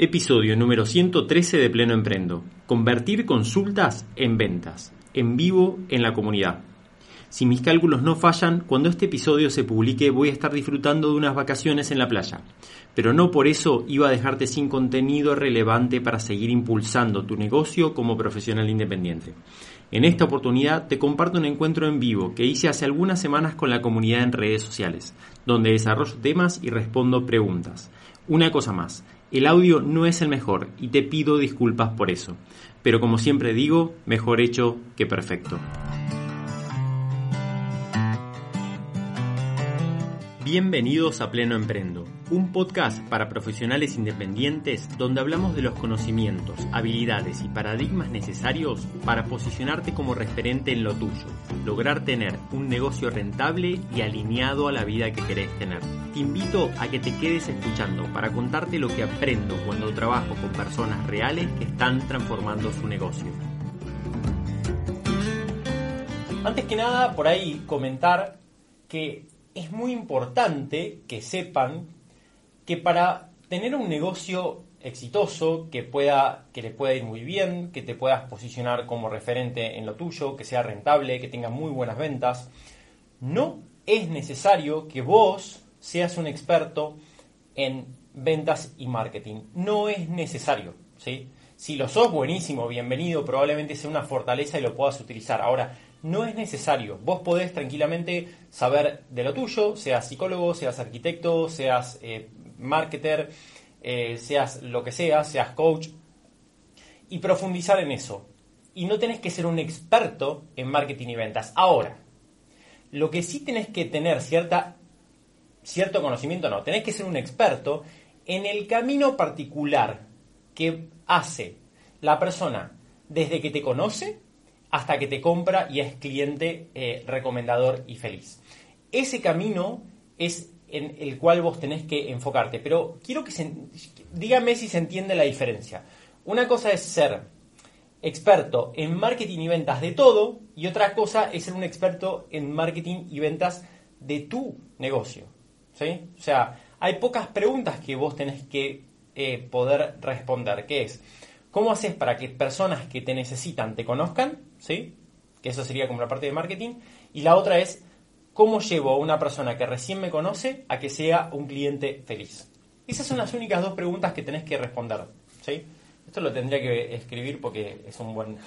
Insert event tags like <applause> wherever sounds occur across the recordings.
Episodio número 113 de Pleno Emprendo. Convertir consultas en ventas. En vivo en la comunidad. Si mis cálculos no fallan, cuando este episodio se publique voy a estar disfrutando de unas vacaciones en la playa. Pero no por eso iba a dejarte sin contenido relevante para seguir impulsando tu negocio como profesional independiente. En esta oportunidad te comparto un encuentro en vivo que hice hace algunas semanas con la comunidad en redes sociales, donde desarrollo temas y respondo preguntas. Una cosa más, el audio no es el mejor y te pido disculpas por eso, pero como siempre digo, mejor hecho que perfecto. Bienvenidos a Pleno Emprendo, un podcast para profesionales independientes donde hablamos de los conocimientos, habilidades y paradigmas necesarios para posicionarte como referente en lo tuyo, lograr tener un negocio rentable y alineado a la vida que querés tener. Te invito a que te quedes escuchando para contarte lo que aprendo cuando trabajo con personas reales que están transformando su negocio. Antes que nada, por ahí comentar que es muy importante que sepan que para tener un negocio exitoso, que, pueda, que le pueda ir muy bien, que te puedas posicionar como referente en lo tuyo, que sea rentable, que tenga muy buenas ventas, no es necesario que vos seas un experto en ventas y marketing. No es necesario, ¿sí? Si lo sos, buenísimo, bienvenido, probablemente sea una fortaleza y lo puedas utilizar. Ahora, no es necesario. Vos podés tranquilamente saber de lo tuyo, seas psicólogo, seas arquitecto, seas eh, marketer, eh, seas lo que seas, seas coach, y profundizar en eso. Y no tenés que ser un experto en marketing y ventas. Ahora, lo que sí tenés que tener cierta, cierto conocimiento, no, tenés que ser un experto en el camino particular que hace la persona desde que te conoce hasta que te compra y es cliente eh, recomendador y feliz. Ese camino es en el cual vos tenés que enfocarte, pero quiero que se, dígame si se entiende la diferencia. Una cosa es ser experto en marketing y ventas de todo y otra cosa es ser un experto en marketing y ventas de tu negocio. ¿sí? O sea, hay pocas preguntas que vos tenés que eh, poder responder, que es, ¿cómo haces para que personas que te necesitan te conozcan? ¿sí? Que eso sería como la parte de marketing. Y la otra es, ¿cómo llevo a una persona que recién me conoce a que sea un cliente feliz? Esas son las únicas dos preguntas que tenés que responder, ¿sí? Esto lo tendría que escribir porque es un buen,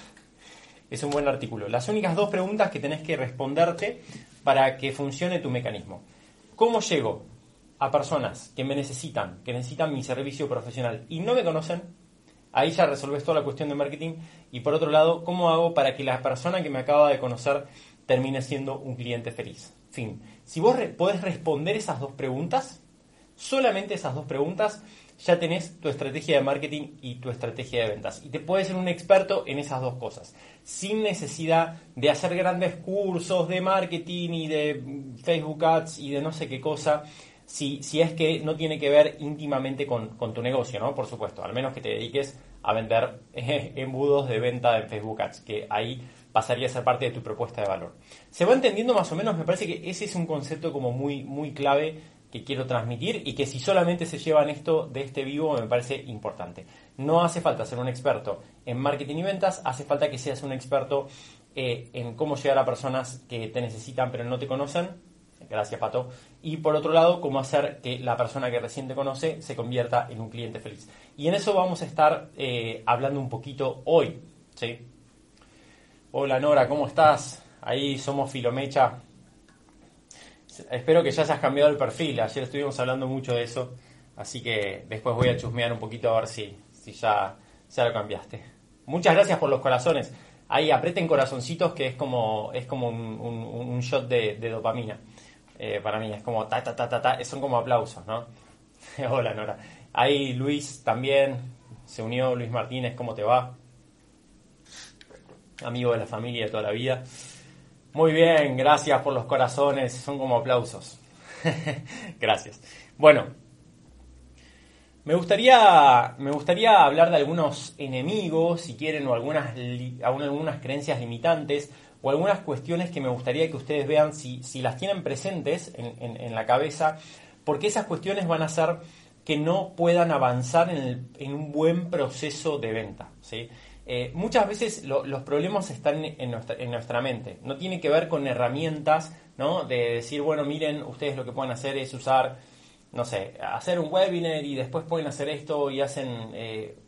es un buen artículo. Las únicas dos preguntas que tenés que responderte para que funcione tu mecanismo. ¿Cómo llego a personas que me necesitan, que necesitan mi servicio profesional y no me conocen? Ahí ya resolves toda la cuestión de marketing. Y por otro lado, ¿cómo hago para que la persona que me acaba de conocer termine siendo un cliente feliz? Fin. Si vos podés responder esas dos preguntas, solamente esas dos preguntas, ya tenés tu estrategia de marketing y tu estrategia de ventas. Y te puedes ser un experto en esas dos cosas, sin necesidad de hacer grandes cursos de marketing y de Facebook Ads y de no sé qué cosa si, si es que no tiene que ver íntimamente con, tu negocio, ¿no? Por supuesto, al menos que te dediques a vender <laughs> embudos de venta en Facebook Ads, que ahí pasaría a ser parte de tu propuesta de valor. ¿Se va entendiendo más o menos? Me parece que ese es un concepto como muy, muy clave que quiero transmitir y que si solamente se llevan esto de este vivo me parece importante. No hace falta ser un experto en marketing y ventas, hace falta que seas un experto eh, en cómo llegar a personas que te necesitan pero no te conocen Gracias, Pato. Y por otro lado, cómo hacer que la persona que recién te conoce se convierta en un cliente feliz. Y en eso vamos a estar eh, hablando un poquito hoy. ¿sí? Hola Nora, ¿cómo estás? Ahí somos Filomecha. Espero que ya hayas cambiado el perfil. Ayer estuvimos hablando mucho de eso. Así que después voy a chusmear un poquito a ver si, ya, ya lo cambiaste. Muchas gracias por los corazones. Ahí aprieten corazoncitos que es como, es como un, shot de dopamina. Eh, para mí. Es como ta, ta, ta, ta, ta, son como aplausos, ¿no? <laughs> Hola, Nora. Ahí Luis también se unió, Luis Martínez, ¿cómo te va? Amigo de la familia de toda la vida. Muy bien, gracias por los corazones, son como aplausos. <laughs> gracias. Bueno, me gustaría, me gustaría hablar de algunos enemigos, si quieren, o algunas, algunas creencias limitantes o algunas cuestiones que me gustaría que ustedes vean si, las tienen presentes en, la cabeza, porque esas cuestiones van a ser que no puedan avanzar en, un buen proceso de venta. ¿sí? Eh, muchas veces los problemas están en nuestra, en nuestra, mente. No tiene que ver con herramientas, ¿no? De decir, bueno, miren, ustedes lo que pueden hacer es usar, no sé, hacer un webinar y después pueden hacer esto y hacen, eh,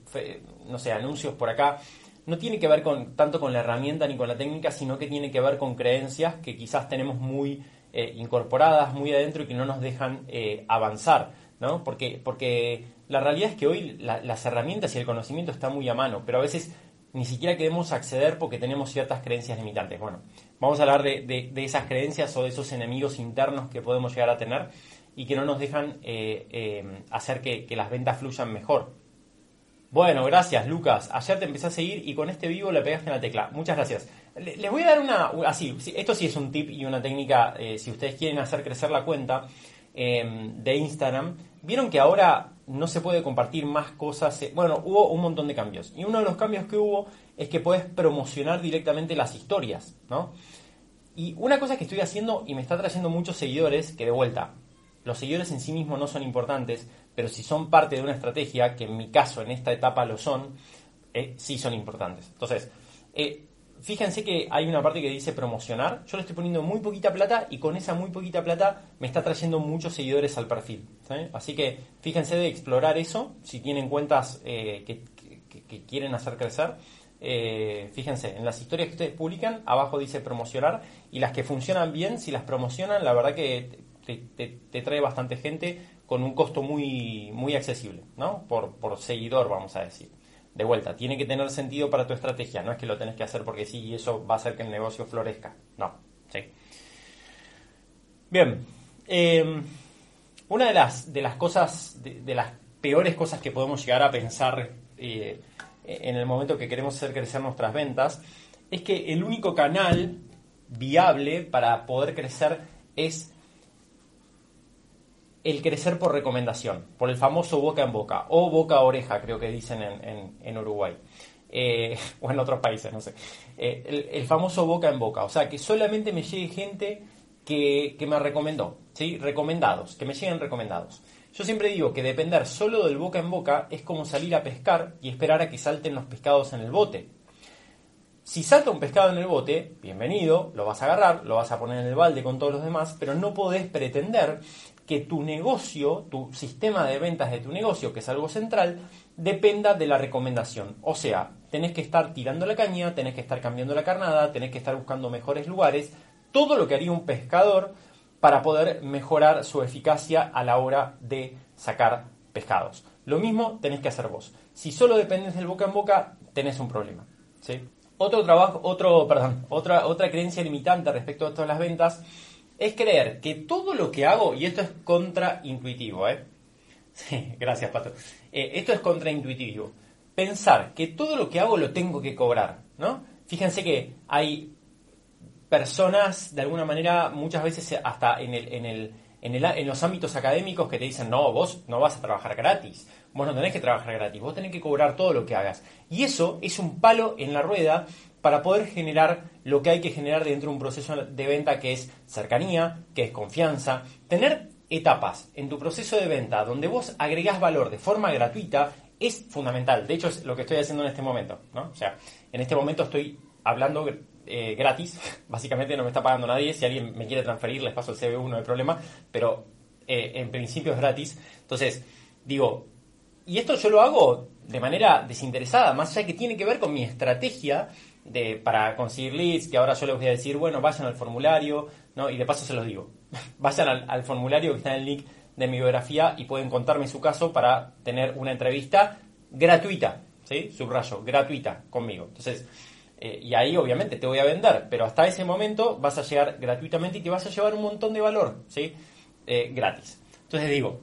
no sé, anuncios por acá. No tiene que ver con, tanto con la herramienta ni con la técnica, sino que tiene que ver con creencias que quizás tenemos muy eh, incorporadas, muy adentro y que no nos dejan avanzar. ¿no? Porque, porque la realidad es que hoy las herramientas y el conocimiento están muy a mano, pero a veces ni siquiera queremos acceder porque tenemos ciertas creencias limitantes. Bueno, vamos a hablar de, esas creencias o de esos enemigos internos que podemos llegar a tener y que no nos dejan eh, eh, hacer que, las ventas fluyan mejor. Bueno, gracias Lucas. Ayer te empecé a seguir y con este vivo le pegaste en la tecla. Muchas gracias. Les voy a dar una... Así, esto sí es un tip y una técnica eh, si ustedes quieren hacer crecer la cuenta de Instagram. Vieron que ahora no se puede compartir más cosas. Eh, bueno, hubo un montón de cambios. Y uno de los cambios que hubo es que puedes promocionar directamente las historias, ¿no? Y una cosa que estoy haciendo y me está trayendo muchos seguidores, que de vuelta, los seguidores en sí mismos no son importantes, pero si son parte de una estrategia, que en mi caso en esta etapa lo son, eh, sí son importantes. Entonces, eh, fíjense que hay una parte que dice promocionar. Yo le estoy poniendo muy poquita plata y con esa muy poquita plata me está trayendo muchos seguidores al perfil. Así que fíjense de explorar eso. Si tienen cuentas eh, que, quieren hacer crecer, fíjense, en las historias que ustedes publican, abajo dice promocionar y las que funcionan bien, si las promocionan, la verdad que te, trae bastante gente con un costo muy, muy accesible, ¿no? Por, seguidor, vamos a decir de vuelta, tiene que tener sentido para tu estrategia, no es que lo tenés que hacer porque sí y eso va a hacer que el negocio florezca, no, ¿sí? Bien, em, una de las, de las cosas, de, las peores cosas que podemos llegar a pensar eh, en el momento que queremos hacer crecer nuestras ventas, es que el único canal viable para poder crecer es el crecer por recomendación, por el famoso boca en boca o boca a oreja, creo que dicen en, Uruguay. Eh, <laughs> o en otros países, no sé. Eh, el, famoso boca en boca, o sea, que solamente me llegue gente que, me recomendó, ¿sí? Recomendados, que me lleguen recomendados. Yo siempre digo que depender solo del boca en boca es como salir a pescar y esperar a que salten los pescados en el bote. Si salta un pescado en el bote, bienvenido, lo vas a agarrar, lo vas a poner en el balde con todos los demás, pero no podés pretender que tu negocio, tu sistema de ventas de tu negocio, que es algo central, dependa de la recomendación. O sea, tenés que estar tirando la caña, tenés que estar cambiando la carnada, tenés que estar buscando mejores lugares, todo lo que haría un pescador para poder mejorar su eficacia a la hora de sacar pescados. Lo mismo tenés que hacer vos. Si solo dependes del boca en boca, tenés un problema. ¿sí? Otro trabajo, otro, perdón, otra, otra creencia limitante respecto a todas las ventas es creer que todo lo que hago, y esto es contraintuitivo, ¿eh? <laughs> Sí, gracias, Pato. Eh, esto es contraintuitivo. Pensar que todo lo que hago lo tengo que cobrar, ¿no? Fíjense que hay personas, de alguna manera, muchas veces hasta en, el, en, el, en, el, en los ámbitos académicos que te dicen, no, vos no vas a trabajar gratis, vos no tenés que trabajar gratis, vos tenés que cobrar todo lo que hagas. Y eso es un palo en la rueda para poder generar lo que hay que generar dentro de un proceso de venta que es cercanía, que es confianza, tener etapas en tu proceso de venta donde vos agregás valor de forma gratuita es fundamental. De hecho, es lo que estoy haciendo en este momento. ¿no? O sea, en este momento estoy hablando eh, gratis. <laughs> Básicamente no me está pagando nadie. Si alguien me quiere transferir, les paso el CB1, no hay problema. Pero eh, en principio es gratis. Entonces, digo, y esto yo lo hago de manera desinteresada, más allá que tiene que ver con mi estrategia de, para conseguir leads, que ahora yo les voy a decir, bueno, vayan al formulario, ¿no? y de paso se los digo, <laughs> vayan al, formulario que está en el link de mi biografía y pueden contarme su caso para tener una entrevista gratuita, ¿sí? Subrayo, gratuita conmigo. Entonces, eh, y ahí obviamente te voy a vender, pero hasta ese momento vas a llegar gratuitamente y te vas a llevar un montón de valor, ¿sí? Eh, gratis. Entonces digo,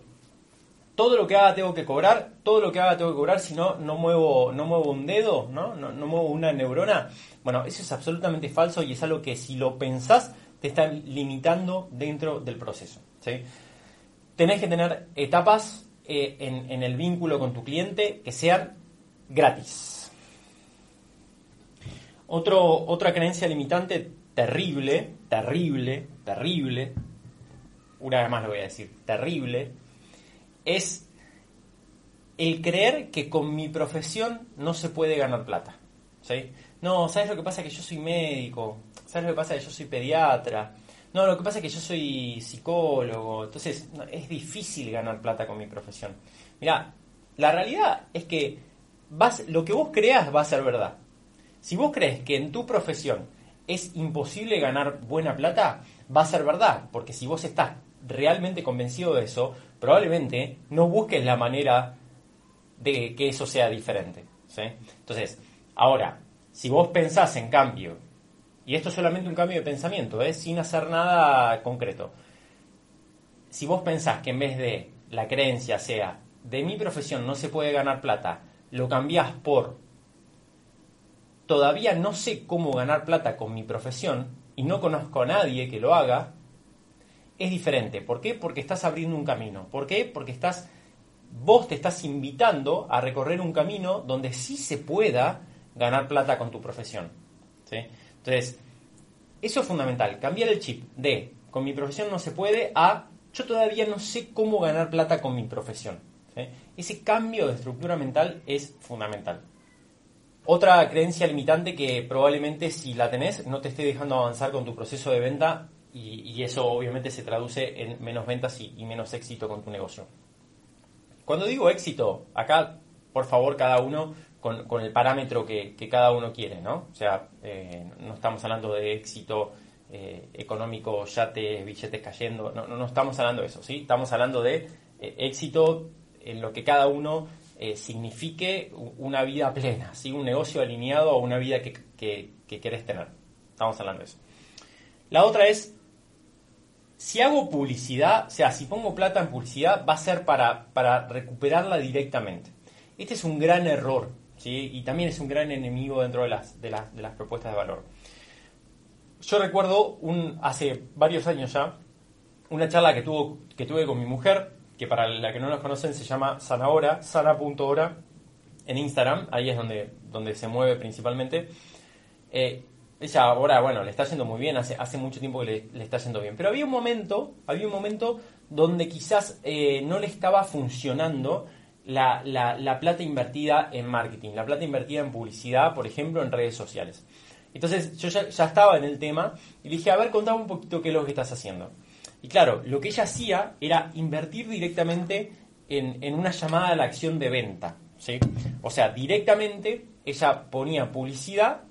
todo lo que haga tengo que cobrar, todo lo que haga tengo que cobrar, si no, no muevo, no muevo un dedo, ¿no? No, muevo una neurona. Bueno, eso es absolutamente falso y es algo que si lo pensás te está limitando dentro del proceso. ¿sí? Tenés que tener etapas eh, en, el vínculo con tu cliente que sean gratis. Otro, otra creencia limitante terrible, terrible, terrible, una vez más lo voy a decir, terrible, es el creer que con mi profesión no se puede ganar plata. ¿sí? No, ¿sabes lo que pasa? Que yo soy médico. ¿Sabes lo que pasa? Que yo soy pediatra. No, lo que pasa es que yo soy psicólogo. Entonces, es difícil ganar plata con mi profesión. Mira, la realidad es que vas, lo que vos creas va a ser verdad. Si vos crees que en tu profesión es imposible ganar buena plata, va a ser verdad. Porque si vos estás realmente convencido de eso, probablemente no busques la manera de que eso sea diferente. ¿sí? Entonces, ahora, si vos pensás en cambio, y esto es solamente un cambio de pensamiento, ¿eh? sin hacer nada concreto, si vos pensás que en vez de la creencia sea de mi profesión no se puede ganar plata, lo cambiás por todavía no sé cómo ganar plata con mi profesión y no conozco a nadie que lo haga, es diferente. ¿Por qué? Porque estás abriendo un camino. ¿Por qué? Porque estás vos te estás invitando a recorrer un camino donde sí se pueda ganar plata con tu profesión. ¿sí? Entonces, eso es fundamental, cambiar el chip de con mi profesión no se puede a yo todavía no sé cómo ganar plata con mi profesión. Ese cambio de estructura mental es fundamental. Otra creencia limitante que probablemente si la tenés no te esté dejando avanzar con tu proceso de venta y, eso obviamente se traduce en menos ventas y, menos éxito con tu negocio. Cuando digo éxito, acá por favor cada uno con, el parámetro que, cada uno quiere, ¿no? O sea, eh, no estamos hablando de éxito eh, económico, yates, billetes cayendo, no, no, estamos hablando de eso, ¿sí? Estamos hablando de eh, éxito en lo que cada uno signifique una vida plena, ¿sí? Un negocio alineado a una vida que, que querés tener. Estamos hablando de eso. La otra es, si hago publicidad, o sea, si pongo plata en publicidad, va a ser para, para recuperarla directamente. Este es un gran error y también es un gran enemigo dentro de las, de, las propuestas de valor. Yo recuerdo un, hace varios años ya una charla que, tuvo, que tuve con mi mujer, que para la que no nos conocen se llama Sanahora, sana.hora, en Instagram, ahí es donde, donde se mueve principalmente. Eh, ella ahora, bueno, le está yendo muy bien, hace, hace mucho tiempo que le, está yendo bien. Pero había un momento, había un momento donde quizás eh, no le estaba funcionando la, la, plata invertida en marketing, la plata invertida en publicidad, por ejemplo, en redes sociales. Entonces yo ya, estaba en el tema y le dije, a ver, contame un poquito qué es lo que estás haciendo. Y claro, lo que ella hacía era invertir directamente en, en una llamada a la acción de venta. ¿sí? O sea, directamente ella ponía publicidad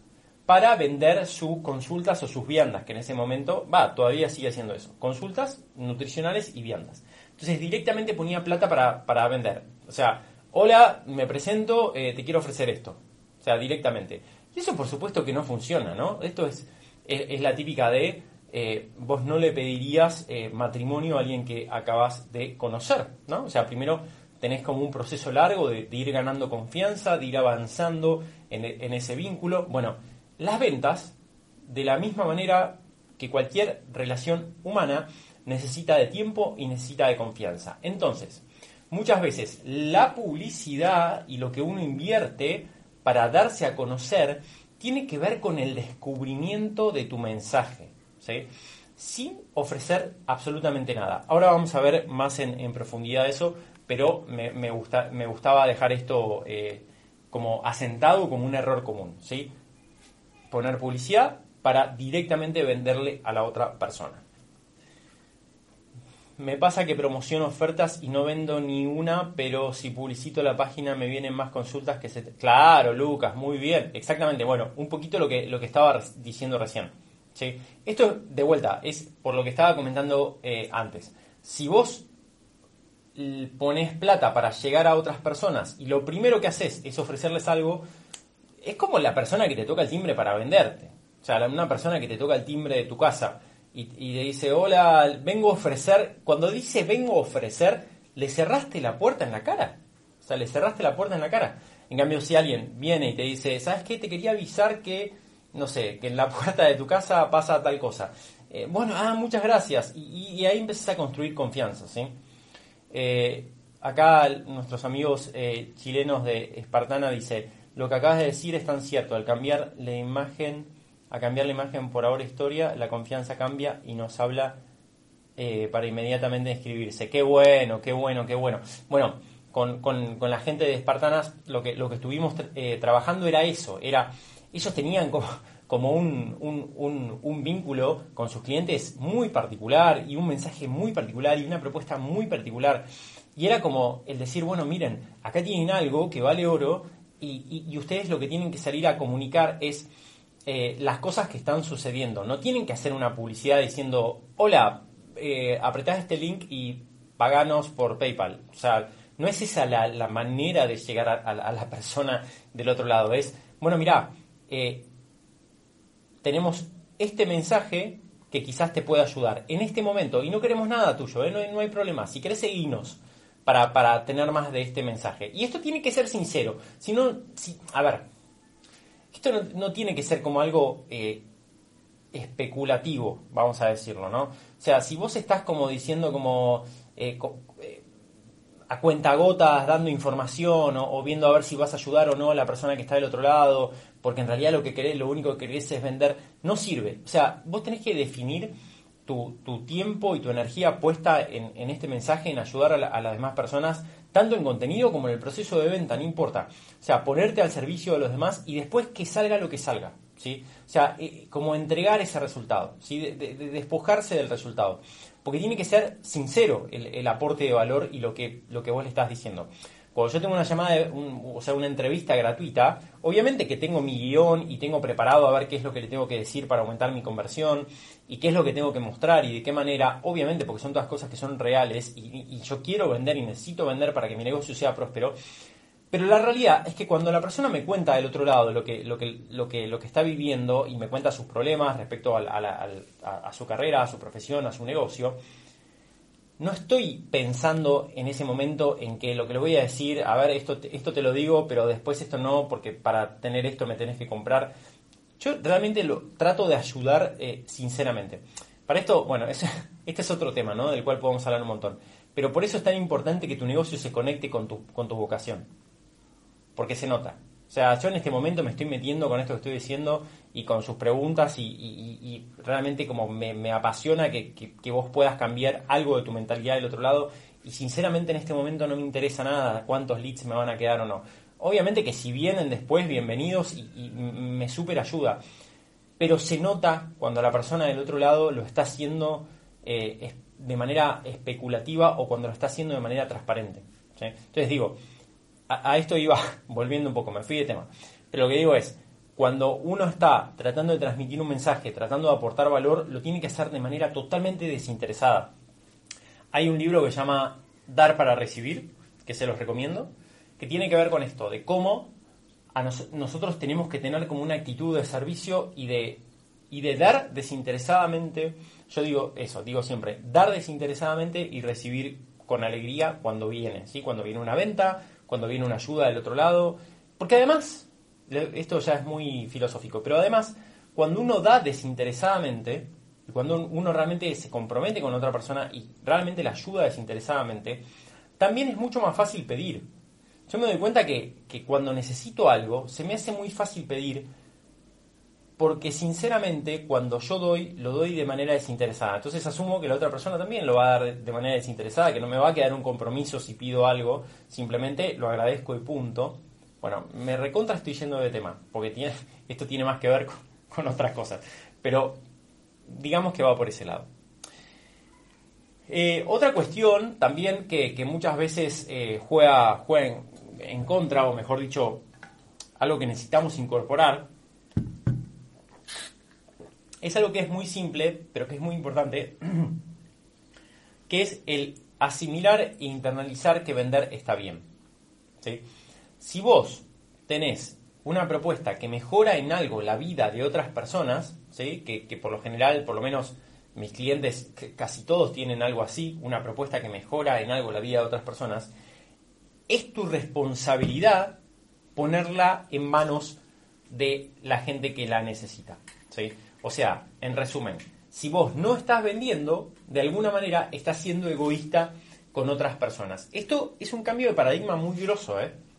para vender sus consultas o sus viandas, que en ese momento, va, todavía sigue haciendo eso. Consultas nutricionales y viandas. Entonces directamente ponía plata para, para vender. O sea, hola, me presento, eh, te quiero ofrecer esto. O sea, directamente. Y eso por supuesto que no funciona, ¿no? Esto es, es, la típica de eh, vos no le pedirías eh, matrimonio a alguien que acabas de conocer, ¿no? O sea, primero tenés como un proceso largo de, ir ganando confianza, de ir avanzando en, en ese vínculo. Bueno, las ventas, de la misma manera que cualquier relación humana, necesita de tiempo y necesita de confianza. Entonces, muchas veces la publicidad y lo que uno invierte para darse a conocer tiene que ver con el descubrimiento de tu mensaje, ¿sí? sin ofrecer absolutamente nada. Ahora vamos a ver más en, profundidad eso, pero me, gusta, me gustaba dejar esto eh, como asentado como un error común. Poner publicidad para directamente venderle a la otra persona me pasa que promociono ofertas y no vendo ni una, pero si publicito la página me vienen más consultas que se... Claro, Lucas, muy bien, exactamente. Bueno, un poquito lo que, lo que estaba diciendo recién. ¿sí? Esto, de vuelta, es por lo que estaba comentando eh, antes. Si vos pones plata para llegar a otras personas y lo primero que haces es ofrecerles algo, es como la persona que te toca el timbre para venderte. O sea, una persona que te toca el timbre de tu casa y, le dice, hola, vengo a ofrecer, cuando dice vengo a ofrecer, le cerraste la puerta en la cara. O sea, le cerraste la puerta en la cara. En cambio, si alguien viene y te dice, ¿sabes qué? Te quería avisar que, no sé, que en la puerta de tu casa pasa tal cosa. Eh, bueno, ah, muchas gracias. Y, ahí empiezas a construir confianza, ¿sí? Eh, acá nuestros amigos eh, chilenos de Espartana dice, lo que acabas de decir es tan cierto, al cambiar la imagen a cambiar la imagen por ahora historia, la confianza cambia y nos habla eh, para inmediatamente escribirse. Qué bueno, qué bueno, qué bueno. Bueno, con, la gente de Espartanas lo que, lo que estuvimos eh, trabajando era eso, era, ellos tenían como, como un, un, vínculo con sus clientes muy particular y un mensaje muy particular y una propuesta muy particular. Y era como el decir, bueno, miren, acá tienen algo que vale oro y, ustedes lo que tienen que salir a comunicar es eh, las cosas que están sucediendo. No tienen que hacer una publicidad diciendo, hola, eh, este link y paganos por PayPal. O sea, no es esa la, manera de llegar a, la persona del otro lado. Es, bueno, mira, eh, tenemos este mensaje que quizás te pueda ayudar en este momento y no queremos nada tuyo, ¿eh? no, hay, problema. Si querés seguirnos para, para, tener más de este mensaje. Y esto tiene que ser sincero. Si no, si, a ver, esto no, tiene que ser como algo eh, especulativo, vamos a decirlo, ¿no? O sea, si vos estás como diciendo como... Eh, a cuenta gotas dando información o, viendo a ver si vas a ayudar o no a la persona que está del otro lado, porque en realidad lo que querés, lo único que querés es vender, no sirve. O sea, vos tenés que definir tu, tiempo y tu energía puesta en, este mensaje, en ayudar a, las demás personas, tanto en contenido como en el proceso de venta, no importa. O sea, ponerte al servicio de los demás y después que salga lo que salga. ¿sí? O sea, eh, como entregar ese resultado, ¿sí? de despojarse del resultado porque tiene que ser sincero el, aporte de valor y lo que, lo que vos le estás diciendo. Cuando yo tengo una llamada, o sea, una entrevista gratuita, obviamente que tengo mi guion y tengo preparado a ver qué es lo que le tengo que decir para aumentar mi conversión y qué es lo que tengo que mostrar y de qué manera, obviamente porque son todas cosas que son reales y yo quiero vender y necesito vender para que mi negocio sea próspero, pero la realidad es que cuando la persona me cuenta del otro lado lo que, lo que, lo que, lo que está viviendo y me cuenta sus problemas respecto a, su carrera, a su profesión, a su negocio, no estoy pensando en ese momento en que lo que le voy a decir, a ver, esto, esto te lo digo, pero después esto no, porque para tener esto me tenés que comprar. Yo realmente lo trato de ayudar eh, sinceramente. Para esto, bueno, <laughs> este es otro tema, ¿no? Del cual podemos hablar un montón. Pero por eso es tan importante que tu negocio se conecte con tu, con tu vocación porque se nota. O sea, yo en este momento me estoy metiendo con esto que estoy diciendo y con sus preguntas y, realmente como me, apasiona que, vos puedas cambiar algo de tu mentalidad del otro lado y sinceramente en este momento no me interesa nada cuántos leads me van a quedar o no. Obviamente que si vienen después, bienvenidos y, me súper ayuda. Pero se nota cuando la persona del otro lado lo está haciendo eh, de manera especulativa o cuando lo está haciendo de manera transparente. Entonces digo, a, esto iba <laughs> volviendo un poco, me fui de tema. Pero lo que digo es, cuando uno está tratando de transmitir un mensaje, tratando de aportar valor, lo tiene que hacer de manera totalmente desinteresada. Hay un libro que se llama Dar para Recibir, que se los recomiendo, que tiene que ver con esto, de cómo nosotros tenemos que tener como una actitud de servicio y de, y de dar desinteresadamente. Yo digo eso, digo siempre, dar desinteresadamente y recibir con alegría cuando viene, ¿sí? Cuando viene una venta, cuando viene una ayuda del otro lado. Porque además, esto ya es muy filosófico, pero además, cuando uno da desinteresadamente, y cuando uno realmente se compromete con otra persona y realmente la ayuda desinteresadamente, también es mucho más fácil pedir. Yo me doy cuenta que, que cuando necesito algo, se me hace muy fácil pedir porque sinceramente cuando yo doy, lo doy de manera desinteresada. Entonces asumo que la otra persona también lo va a dar de manera desinteresada, que no me va a quedar un compromiso si pido algo, simplemente lo agradezco y punto. Bueno, me recontra estoy yendo de tema, porque tiene, <laughs> esto tiene más que ver con, otras cosas, pero digamos que va por ese lado. Eh, otra cuestión también que, muchas veces eh, juega, juega en contra, o mejor dicho, algo que necesitamos incorporar, es algo que es muy simple, pero que es muy importante, <clears throat> que es el asimilar e internalizar que vender está bien. Si vos tenés una propuesta que mejora en algo la vida de otras personas, ¿sí? que, por lo general, por lo menos mis clientes, casi todos tienen algo así, una propuesta que mejora en algo la vida de otras personas, es tu responsabilidad ponerla en manos de la gente que la necesita. ¿sí? O sea, en resumen, si vos no estás vendiendo, de alguna manera estás siendo egoísta con otras personas. Esto es un cambio de paradigma muy grosso, ¿eh?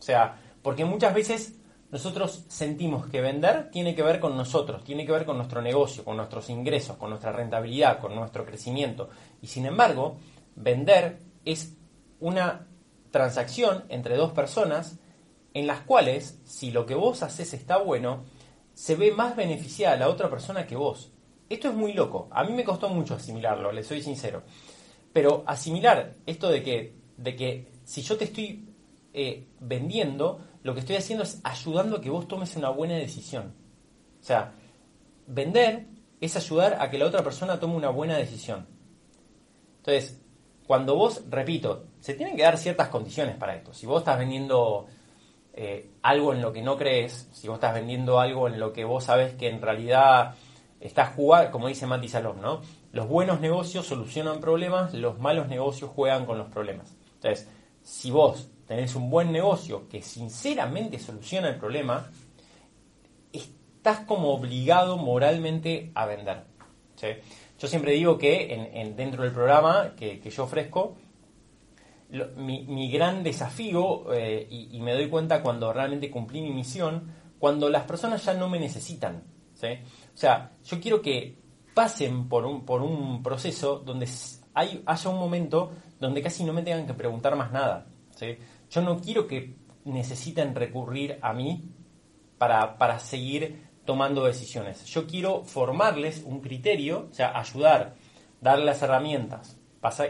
O sea, porque muchas veces nosotros sentimos que vender tiene que ver con nosotros, tiene que ver con nuestro negocio, con nuestros ingresos, con nuestra rentabilidad, con nuestro crecimiento. Y sin embargo, vender es una transacción entre dos personas en las cuales, si lo que vos haces está bueno, se ve más beneficiada la otra persona que vos. Esto es muy loco. A mí me costó mucho asimilarlo, le soy sincero. Pero asimilar esto de que, de que si yo te estoy eh, vendiendo, lo que estoy haciendo es ayudando a que vos tomes una buena decisión. O sea, vender es ayudar a que la otra persona tome una buena decisión. Entonces, cuando vos, repito, se tienen que dar ciertas condiciones para esto. Si vos estás vendiendo eh, algo en lo que no crees, si vos estás vendiendo algo en lo que vos sabes que en realidad estás jugando, como dice Mati Salón, ¿no? Los buenos negocios solucionan problemas, los malos negocios juegan con los problemas. Entonces, si vos tenés un buen negocio que sinceramente soluciona el problema, estás como obligado moralmente a vender. Yo siempre digo que en, dentro del programa que, yo ofrezco, mi, gran desafío, eh, y, me doy cuenta cuando realmente cumplí mi misión, cuando las personas ya no me necesitan. O sea, yo quiero que pasen por un, proceso donde hay, haya un momento donde casi no me tengan que preguntar más nada. Yo no quiero que necesiten recurrir a mí para, para seguir tomando decisiones. Yo quiero formarles un criterio, o sea, ayudar, darles las herramientas,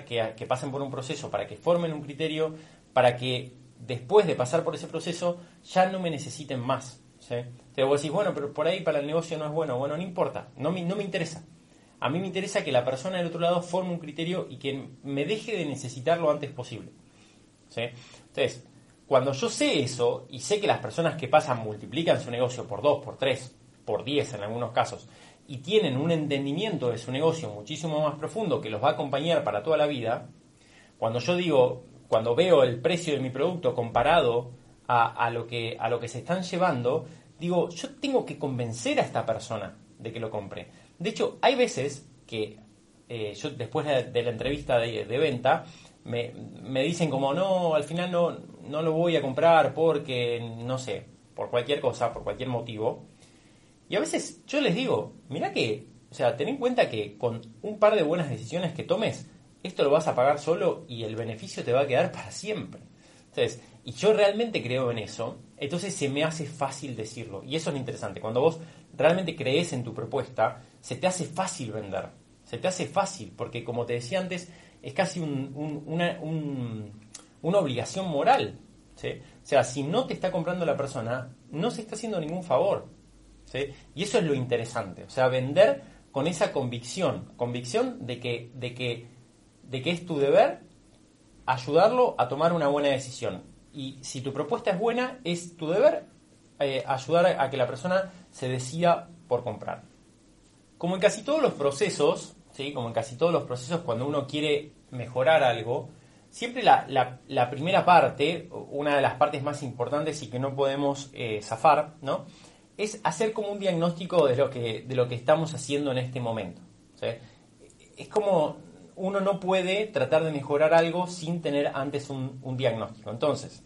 que, pasen por un proceso para que formen un criterio, para que después de pasar por ese proceso ya no me necesiten más. ¿sí? Te vos decís, bueno, pero por ahí para el negocio no es bueno. Bueno, no importa, no me, no me interesa. A mí me interesa que la persona del otro lado forme un criterio y que me deje de necesitar lo antes posible. Entonces, cuando yo sé eso y sé que las personas que pasan multiplican su negocio por dos, por tres, por 10 en algunos casos, y tienen un entendimiento de su negocio muchísimo más profundo que los va a acompañar para toda la vida, cuando yo digo, cuando veo el precio de mi producto comparado a, lo, que, a lo que se están llevando, digo, yo tengo que convencer a esta persona de que lo compre. De hecho, hay veces que eh, yo después de, la entrevista de, venta, me, me, dicen como, no, al final no, no lo voy a comprar porque, no sé, por cualquier cosa, por cualquier motivo. Y a veces yo les digo, mira que, o sea, ten en cuenta que con un par de buenas decisiones que tomes, esto lo vas a pagar solo y el beneficio te va a quedar <laughs> para siempre. Entonces, y yo realmente creo en eso, entonces se me hace fácil decirlo. Y eso es interesante. Cuando vos realmente crees en tu propuesta, se te hace fácil vender. Se te hace fácil, porque como te decía antes, es casi una, una, obligación moral. O sea, si no te está comprando la persona, no se está haciendo ningún favor. Y eso es lo interesante, o sea, vender con esa convicción, convicción de que, de que, de que es tu deber ayudarlo a tomar una buena decisión. Y si tu propuesta es buena, es tu deber eh, ayudar a, que la persona se decida por comprar. Como en casi todos los procesos, ¿sí? como en casi todos los procesos cuando uno quiere mejorar algo, siempre la, la, primera parte, una de las partes más importantes y que no podemos eh, zafar, ¿no? es hacer como un diagnóstico de lo que, de lo que estamos haciendo en este momento. Es como uno no puede tratar de mejorar algo sin tener antes un, diagnóstico. Entonces,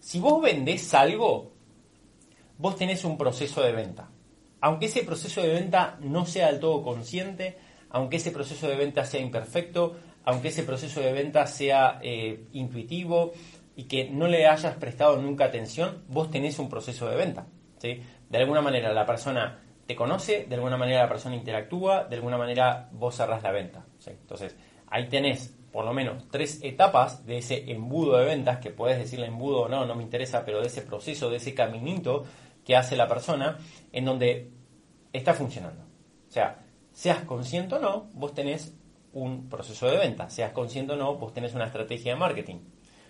si vos vendés algo, vos tenés un proceso de venta. Aunque ese proceso de venta no sea del todo consciente, aunque ese proceso de venta sea imperfecto, aunque ese proceso de venta sea eh, intuitivo y que no le hayas prestado nunca atención, vos tenés un proceso de venta. ¿sí? de alguna manera la persona te conoce, de alguna manera la persona interactúa, de alguna manera vos cerrás la venta. Entonces, ahí tenés por lo menos tres etapas de ese embudo de ventas, que puedes decirle embudo o no, no me interesa, pero de ese proceso, de ese caminito que hace la persona, en donde está funcionando. O sea, seas consciente o no, vos tenés un proceso de venta, seas consciente o no, vos tenés una estrategia de marketing.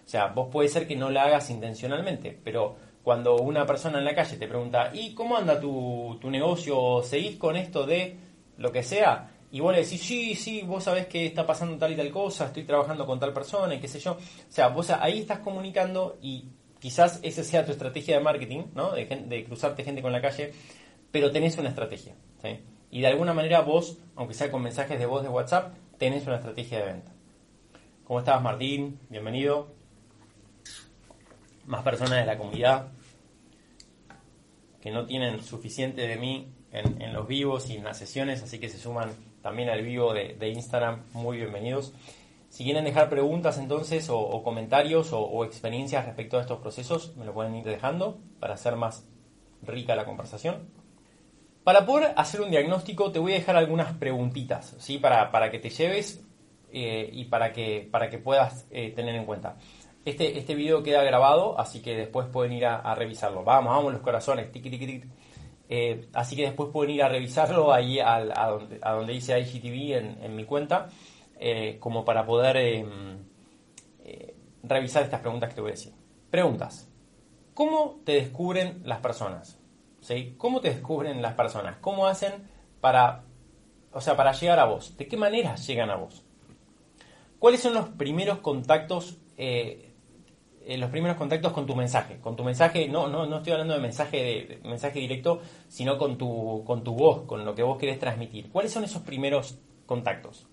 O sea, vos puede ser que no la hagas intencionalmente, pero cuando una persona en la calle te pregunta, ¿y cómo anda tu, negocio? ¿Seguís con esto de lo que sea? Y vos le decís, sí, sí, vos sabés que está pasando tal y tal cosa, estoy trabajando con tal persona y qué sé yo. O sea, vos ahí estás comunicando y quizás esa sea tu estrategia de marketing, ¿no? De, de cruzarte gente con la calle, pero tenés una estrategia. Y de alguna manera vos, aunque sea con mensajes de voz de WhatsApp, tenés una estrategia de venta. ¿Cómo estás, Martín? Bienvenido más personas de la comunidad que no tienen suficiente de mí en, los vivos y en las sesiones, así que se suman también al vivo de, Instagram, muy bienvenidos. Si quieren dejar preguntas entonces o, comentarios o, experiencias respecto a estos procesos, me lo pueden ir dejando para hacer más rica la conversación. Para poder hacer un diagnóstico te voy a dejar algunas preguntitas, ¿sí? Para, para que te lleves eh, y para que, para que puedas eh, tener en cuenta. Este, este video queda grabado, así que después pueden ir a, revisarlo. Vamos, vamos los corazones, eh, así que después pueden ir a revisarlo ahí a, donde, a donde dice IGTV en, en mi cuenta, como para poder revisar estas preguntas que te voy a decir. Preguntas. ¿Cómo te descubren las personas? ¿Cómo te descubren las personas? ¿Cómo hacen para, o sea, para llegar a vos? ¿De qué manera llegan a vos? ¿Cuáles son los primeros contactos, eh, eh, los primeros contactos con tu mensaje? Con tu mensaje, no, no, no estoy hablando de mensaje, de, mensaje directo, sino con tu, con tu voz, con lo que vos querés transmitir. ¿Cuáles son esos primeros contactos?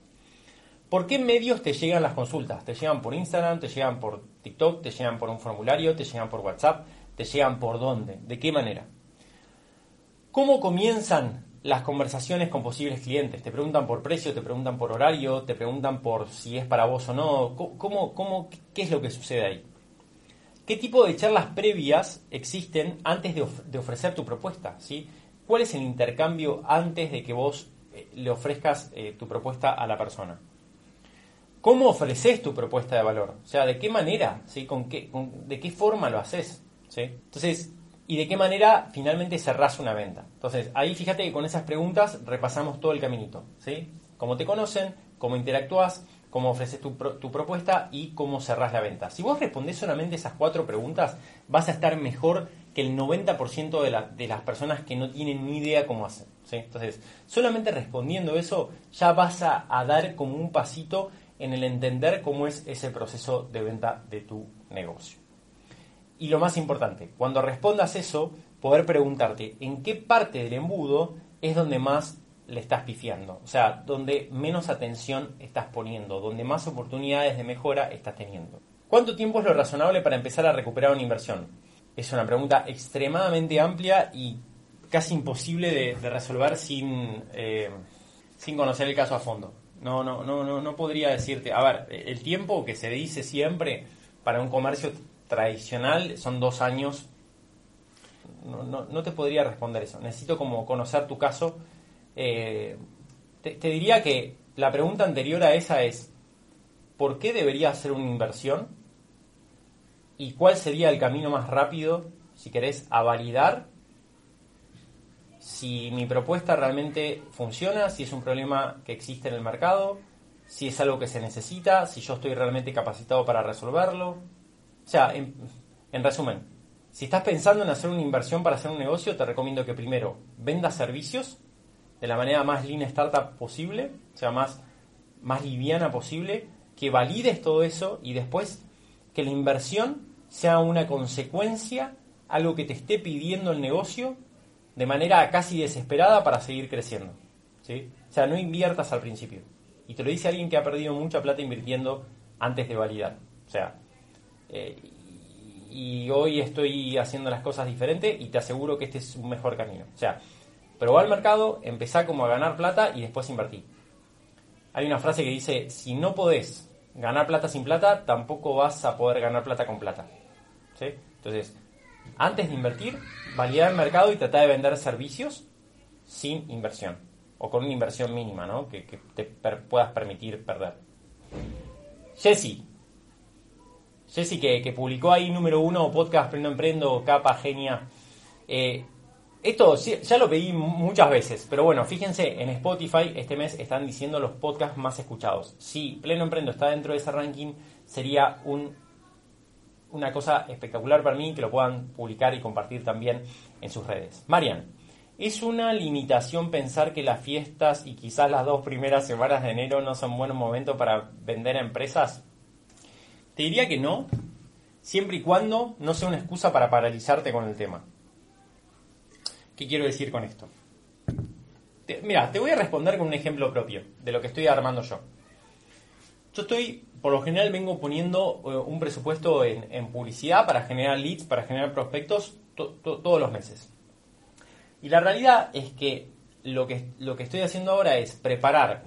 ¿Por qué medios te llegan las consultas? ¿Te llegan por Instagram? ¿Te llegan por TikTok? ¿Te llegan por un formulario? ¿Te llegan por WhatsApp? ¿Te llegan por dónde? ¿De qué manera? ¿Cómo comienzan las conversaciones con posibles clientes. Te preguntan por precio, te preguntan por horario, te preguntan por si es para vos o no. ¿Cómo, ¿Qué es lo que sucede ahí? ¿Qué tipo de charlas previas existen antes de, ofrecer tu propuesta? ¿Cuál es el intercambio antes de que vos eh, le ofrezcas eh, tu propuesta a la persona? ¿Cómo ofreces tu propuesta de valor? O sea, ¿de qué manera? ¿Con qué, ¿De qué forma lo haces? Entonces, y de qué manera finalmente cerrás una venta. Entonces, ahí fíjate que con esas preguntas repasamos todo el caminito, ¿sí? Cómo te conocen, cómo interactúas, cómo ofreces tu, propuesta y cómo cerrás la venta. Si vos respondés solamente esas cuatro preguntas, vas a estar mejor que el 90% de, de, las personas que no tienen ni idea cómo hacer. ¿sí? Entonces, solamente respondiendo eso, ya vas a dar como un pasito en el entender cómo es ese proceso de venta de tu negocio. Y lo más importante, cuando respondas eso, poder preguntarte en qué parte del embudo es donde más le estás pifiando, o sea, donde menos atención estás poniendo, donde más oportunidades de mejora estás teniendo. ¿Cuánto tiempo es lo razonable para empezar a recuperar una inversión? Es una pregunta extremadamente amplia y casi imposible de, resolver sin, eh, sin conocer el caso a fondo. No, no, no, no, no podría decirte. A ver, el tiempo que se dice siempre para un comercio tradicional son dos años. No, te podría responder eso. Necesito como conocer tu caso. Eh, te, diría que la pregunta anterior a esa es, ¿por qué debería hacer una inversión? ¿Y cuál sería el camino más rápido, si querés, a validar si mi propuesta realmente funciona, si es un problema que existe en el mercado, si es algo que se necesita, si yo estoy realmente capacitado para resolverlo? O sea, en, resumen, si estás pensando en hacer una inversión para hacer un negocio, te recomiendo que primero vendas servicios de la manera más lean startup posible, o sea, más, más liviana posible, que valides todo eso y después que la inversión sea una consecuencia, algo que te esté pidiendo el negocio de manera casi desesperada para seguir creciendo. ¿sí? O sea, no inviertas al principio. Y te lo dice alguien que ha perdido mucha plata invirtiendo antes de validar. O sea, eh, y hoy estoy haciendo las cosas diferentes y te aseguro que este es un mejor camino. O sea, probá el mercado, empezá como a ganar plata y después invertir. Hay una frase que dice, si no podés ganar plata sin plata, tampoco vas a poder ganar plata con plata. Entonces, antes de invertir, validar el mercado y tratar de vender servicios sin inversión. O con una inversión mínima, ¿no? Que, te puedas permitir perder. Jesse, Jessy, que, publicó ahí número uno, podcast Prendo Emprendo, capa, genia. Eh, esto ya lo pedí muchas veces, pero bueno, fíjense, en Spotify este mes están diciendo los podcasts más escuchados. Si Pleno Emprendo está dentro de ese ranking, sería un, una cosa espectacular para mí que lo puedan publicar y compartir también en sus redes. Marian, ¿es una limitación pensar que las fiestas y quizás las dos primeras semanas de enero no son buenos momentos para vender a empresas? Te diría que no, siempre y cuando no sea una excusa para paralizarte con el tema. ¿Qué quiero decir con esto? mira, te voy a responder con un ejemplo propio de lo que estoy armando yo. Yo estoy, por lo general, vengo poniendo eh, un presupuesto en, publicidad para generar leads, para generar prospectos todos los meses. Y la realidad es que lo, que lo que estoy haciendo ahora es preparar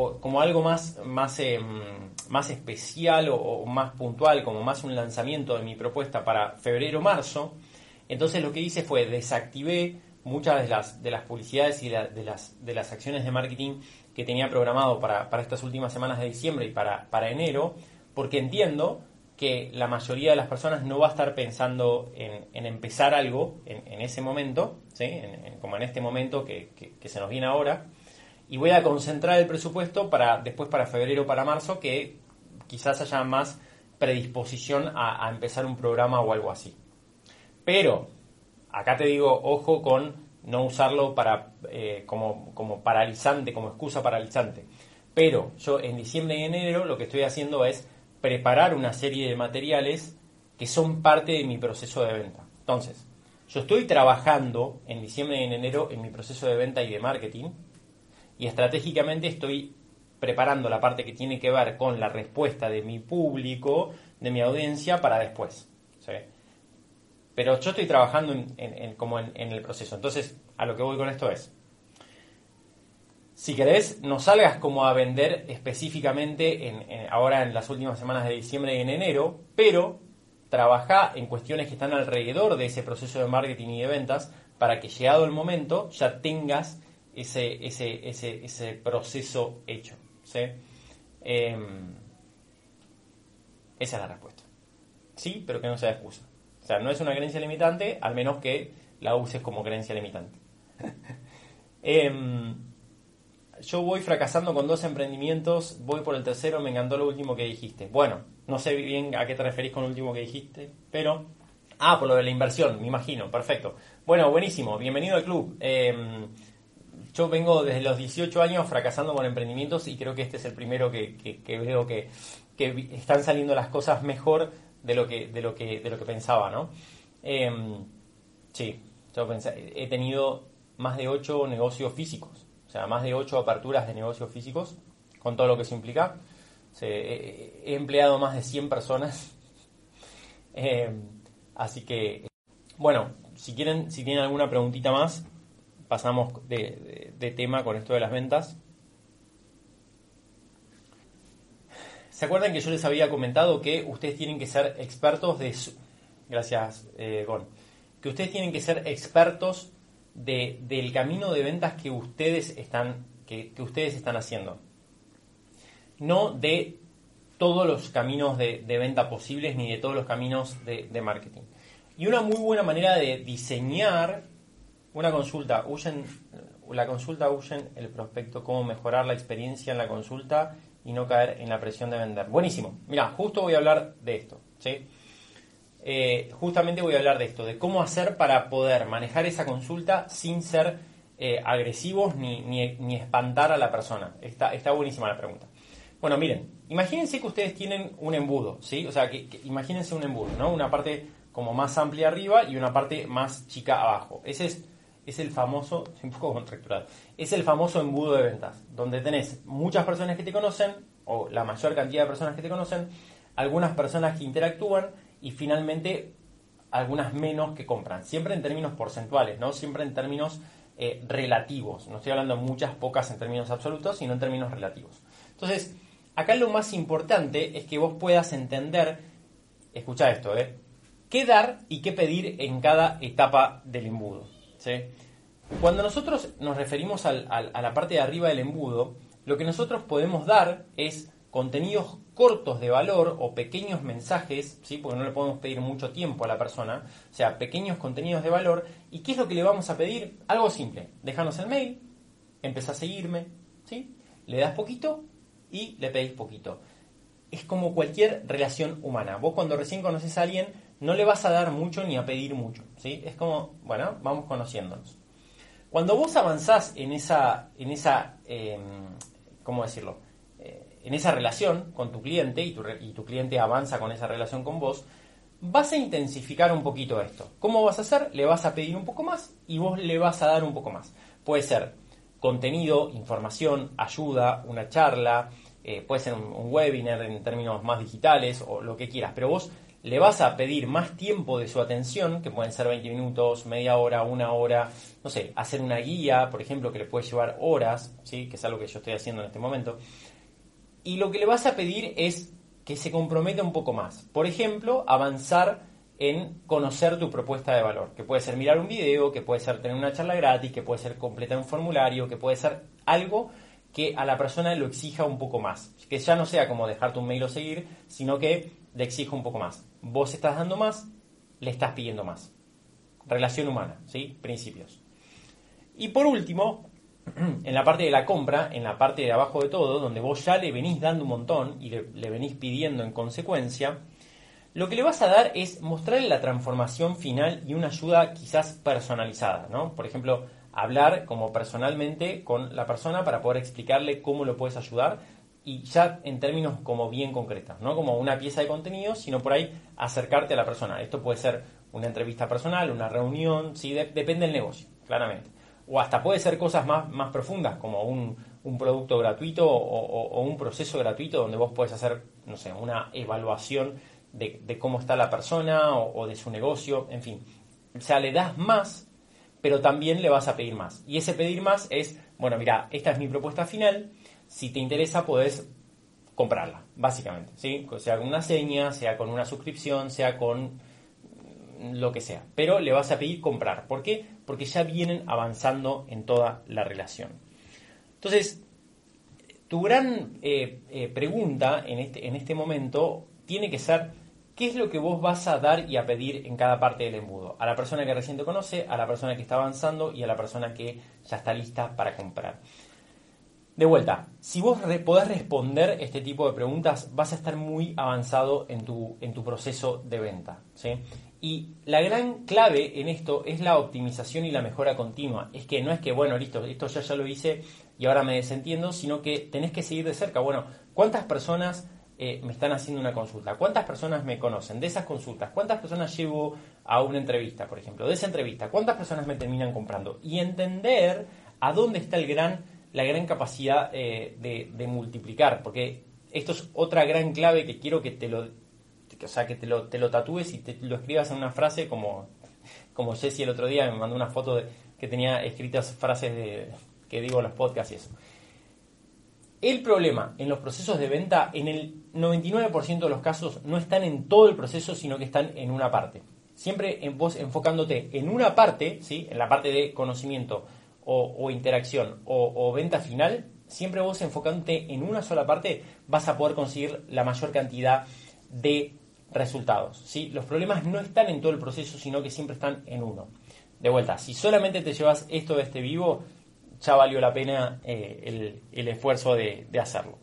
o como algo más, más, em, más especial o, más puntual, como más un lanzamiento de mi propuesta para febrero-marzo. Entonces lo que hice fue desactivé muchas de las, de las publicidades y de, las, de las acciones de marketing que tenía programado para, estas últimas semanas de diciembre y para, para enero, porque entiendo que la mayoría de las personas no va a estar pensando en, empezar algo en, ese momento, ¿sí? como en este momento que, se nos viene ahora, y voy a concentrar el presupuesto para después para febrero para marzo, que quizás haya más predisposición a, empezar un programa o algo así. Pero, acá te digo, ojo con no usarlo para, eh, como, como paralizante, como excusa paralizante. Pero yo en diciembre y enero lo que estoy haciendo es preparar una serie de materiales que son parte de mi proceso de venta. Entonces, yo estoy trabajando en diciembre y en enero en mi proceso de venta y de marketing y estratégicamente estoy preparando la parte que tiene que ver con la respuesta de mi público, de mi audiencia para después. Pero yo estoy trabajando en, como en el proceso. Entonces, a lo que voy con esto es, si querés, no salgas como a vender específicamente en, ahora en las últimas semanas de diciembre y en enero, pero trabaja en cuestiones que están alrededor de ese proceso de marketing y de ventas para que llegado el momento ya tengas ese, ese, ese, ese proceso hecho. Em, esa es la respuesta. Sí, pero que no sea excusa. O sea, no es una creencia limitante, al menos que la uses como creencia limitante. <laughs> eh, yo voy fracasando con dos emprendimientos, voy por el tercero, me encantó lo último que dijiste. Bueno, no sé bien a qué te referís con lo último que dijiste, pero... Ah, por lo de la inversión, me imagino, perfecto. Bueno, buenísimo, bienvenido al club. Em, yo vengo desde los 18 años fracasando con emprendimientos y creo que este es el primero que, veo que, están saliendo las cosas mejor de lo que, de lo que, de lo que pensaba, ¿no? Em, sí, yo pensé, he tenido más de 8 negocios físicos o sea, más de 8 aperturas de negocios físicos, con todo lo que eso implica. he, empleado más de 100 personas. <laughs> Eh, así que, bueno, si quieren, si tienen alguna preguntita más, pasamos de, tema con esto de las ventas. ¿Se acuerdan que yo les había comentado que ustedes tienen que ser expertos de su... Gracias, eh, Gon. Que ustedes tienen que ser expertos del camino de ventas que ustedes están, que, ustedes están haciendo. No de todos los caminos de, venta posibles ni de todos los caminos de, marketing. Y una muy buena manera de diseñar una consulta, huyen, la consulta huyen el prospecto, cómo mejorar la experiencia en la consulta y no caer en la presión de vender. Buenísimo. Mira, justo voy a hablar de esto. ¿sí? Eh, justamente voy a hablar de esto, de cómo hacer para poder manejar esa consulta sin ser eh, agresivos ni, ni, espantar a la persona. Está, está buenísima la pregunta. Bueno, miren, imagínense que ustedes tienen un embudo, ¿sí? O sea, que, imagínense un embudo, ¿no? Una parte como más amplia arriba y una parte más chica abajo. Ese es, es el famoso, un poco contracturado, es el famoso embudo de ventas, donde tenés muchas personas que te conocen, o la mayor cantidad de personas que te conocen, algunas personas que interactúan y finalmente algunas menos que compran. Siempre en términos porcentuales, ¿no? Siempre en términos eh, relativos. No estoy hablando de muchas, pocas en términos absolutos, sino en términos relativos. Entonces, acá lo más importante es que vos puedas entender, escucha esto, ¿eh? ¿Qué dar y qué pedir en cada etapa del embudo? Cuando nosotros nos referimos a la parte de arriba del embudo, lo que nosotros podemos dar es contenidos cortos de valor o pequeños mensajes, ¿sí? porque no le podemos pedir mucho tiempo a la persona, o sea, pequeños contenidos de valor. ¿Y qué es lo que le vamos a pedir? Algo simple, déjanos el mail, empieza a seguirme, ¿sí? le das poquito y le pedís poquito. Es como cualquier relación humana. Vos cuando recién conoces a alguien no le vas a dar mucho ni a pedir mucho. ¿sí? Es como, bueno, vamos conociéndonos. Cuando vos avanzás en esa, en esa eh, ¿cómo decirlo? en esa relación con tu cliente y tu, y tu cliente avanza con esa relación con vos, vas a intensificar un poquito esto. ¿Cómo vas a hacer? Le vas a pedir un poco más y vos le vas a dar un poco más. Puede ser contenido, información, ayuda, una charla, eh, puede ser un, webinar en términos más digitales o lo que quieras, pero vos le vas a pedir más tiempo de su atención, que pueden ser 20 minutos, media hora, una hora, no sé, hacer una guía, por ejemplo, que le puede llevar horas, ¿sí? que es algo que yo estoy haciendo en este momento. Y lo que le vas a pedir es que se comprometa un poco más. Por ejemplo, avanzar en conocer tu propuesta de valor, que puede ser mirar un video, que puede ser tener una charla gratis, que puede ser completar un formulario, que puede ser algo que a la persona lo exija un poco más. Que ya no sea como dejarte un mail o seguir, sino que le exija un poco más. Vos estás dando más, le estás pidiendo más. Relación humana, ¿sí? Principios. Y por último, <clears throat> en la parte de la compra, en la parte de abajo de todo, donde vos ya le venís dando un montón y le, venís pidiendo en consecuencia, lo que le vas a dar es mostrarle la transformación final y una ayuda quizás personalizada, ¿no? Por ejemplo, hablar como personalmente con la persona para poder explicarle cómo lo puedes ayudar y ya en términos como bien concretos, no como una pieza de contenido, sino por ahí acercarte a la persona. Esto puede ser una entrevista personal, una reunión, ¿sí? depende del negocio, claramente. O hasta puede ser cosas más, más profundas, como un, producto gratuito o, un proceso gratuito donde vos puedes hacer, no sé, una evaluación de, cómo está la persona o, o de su negocio, en fin. O sea, le das más pero también le vas a pedir más. Y ese pedir más es, bueno, mira, esta es mi propuesta final, si te interesa puedes comprarla, básicamente, ¿sí? Sea con una seña, sea con una suscripción, sea con lo que sea, pero le vas a pedir comprar. ¿Por qué? Porque ya vienen avanzando en toda la relación. Entonces, tu gran eh, eh, pregunta en este, en este momento tiene que ser, ¿Qué es lo que vos vas a dar y a pedir en cada parte del embudo? A la persona que recién te conoce, a la persona que está avanzando y a la persona que ya está lista para comprar. De vuelta, si vos podés responder este tipo de preguntas, vas a estar muy avanzado en tu, en tu proceso de venta. Y la gran clave en esto es la optimización y la mejora continua. Es que no es que, bueno, listo, esto ya, ya lo hice y ahora me desentiendo, sino que tenés que seguir de cerca. Bueno, ¿cuántas personas eh, me están haciendo una consulta? ¿Cuántas personas me conocen de esas consultas? ¿Cuántas personas llevo a una entrevista, por ejemplo? De esa entrevista, ¿cuántas personas me terminan comprando? Y entender a dónde está el gran, la gran capacidad eh, de, multiplicar, porque esto es otra gran clave que quiero que te lo, o sea, que te lo, te lo tatúes y te lo escribas en una frase como, como Jesse el otro día me mandó una foto de, que tenía escritas frases de, que digo en los podcasts y eso. El problema en los procesos de venta, en el 99% de los casos, no están en todo el proceso, sino que están en una parte. Siempre en vos enfocándote en una parte, ¿sí? en la parte de conocimiento o, interacción o, venta final, siempre vos enfocándote en una sola parte vas a poder conseguir la mayor cantidad de resultados. ¿sí? Los problemas no están en todo el proceso, sino que siempre están en uno. De vuelta, si solamente te llevas esto de este vivo, ya valió la pena eh, el, esfuerzo de hacerlo.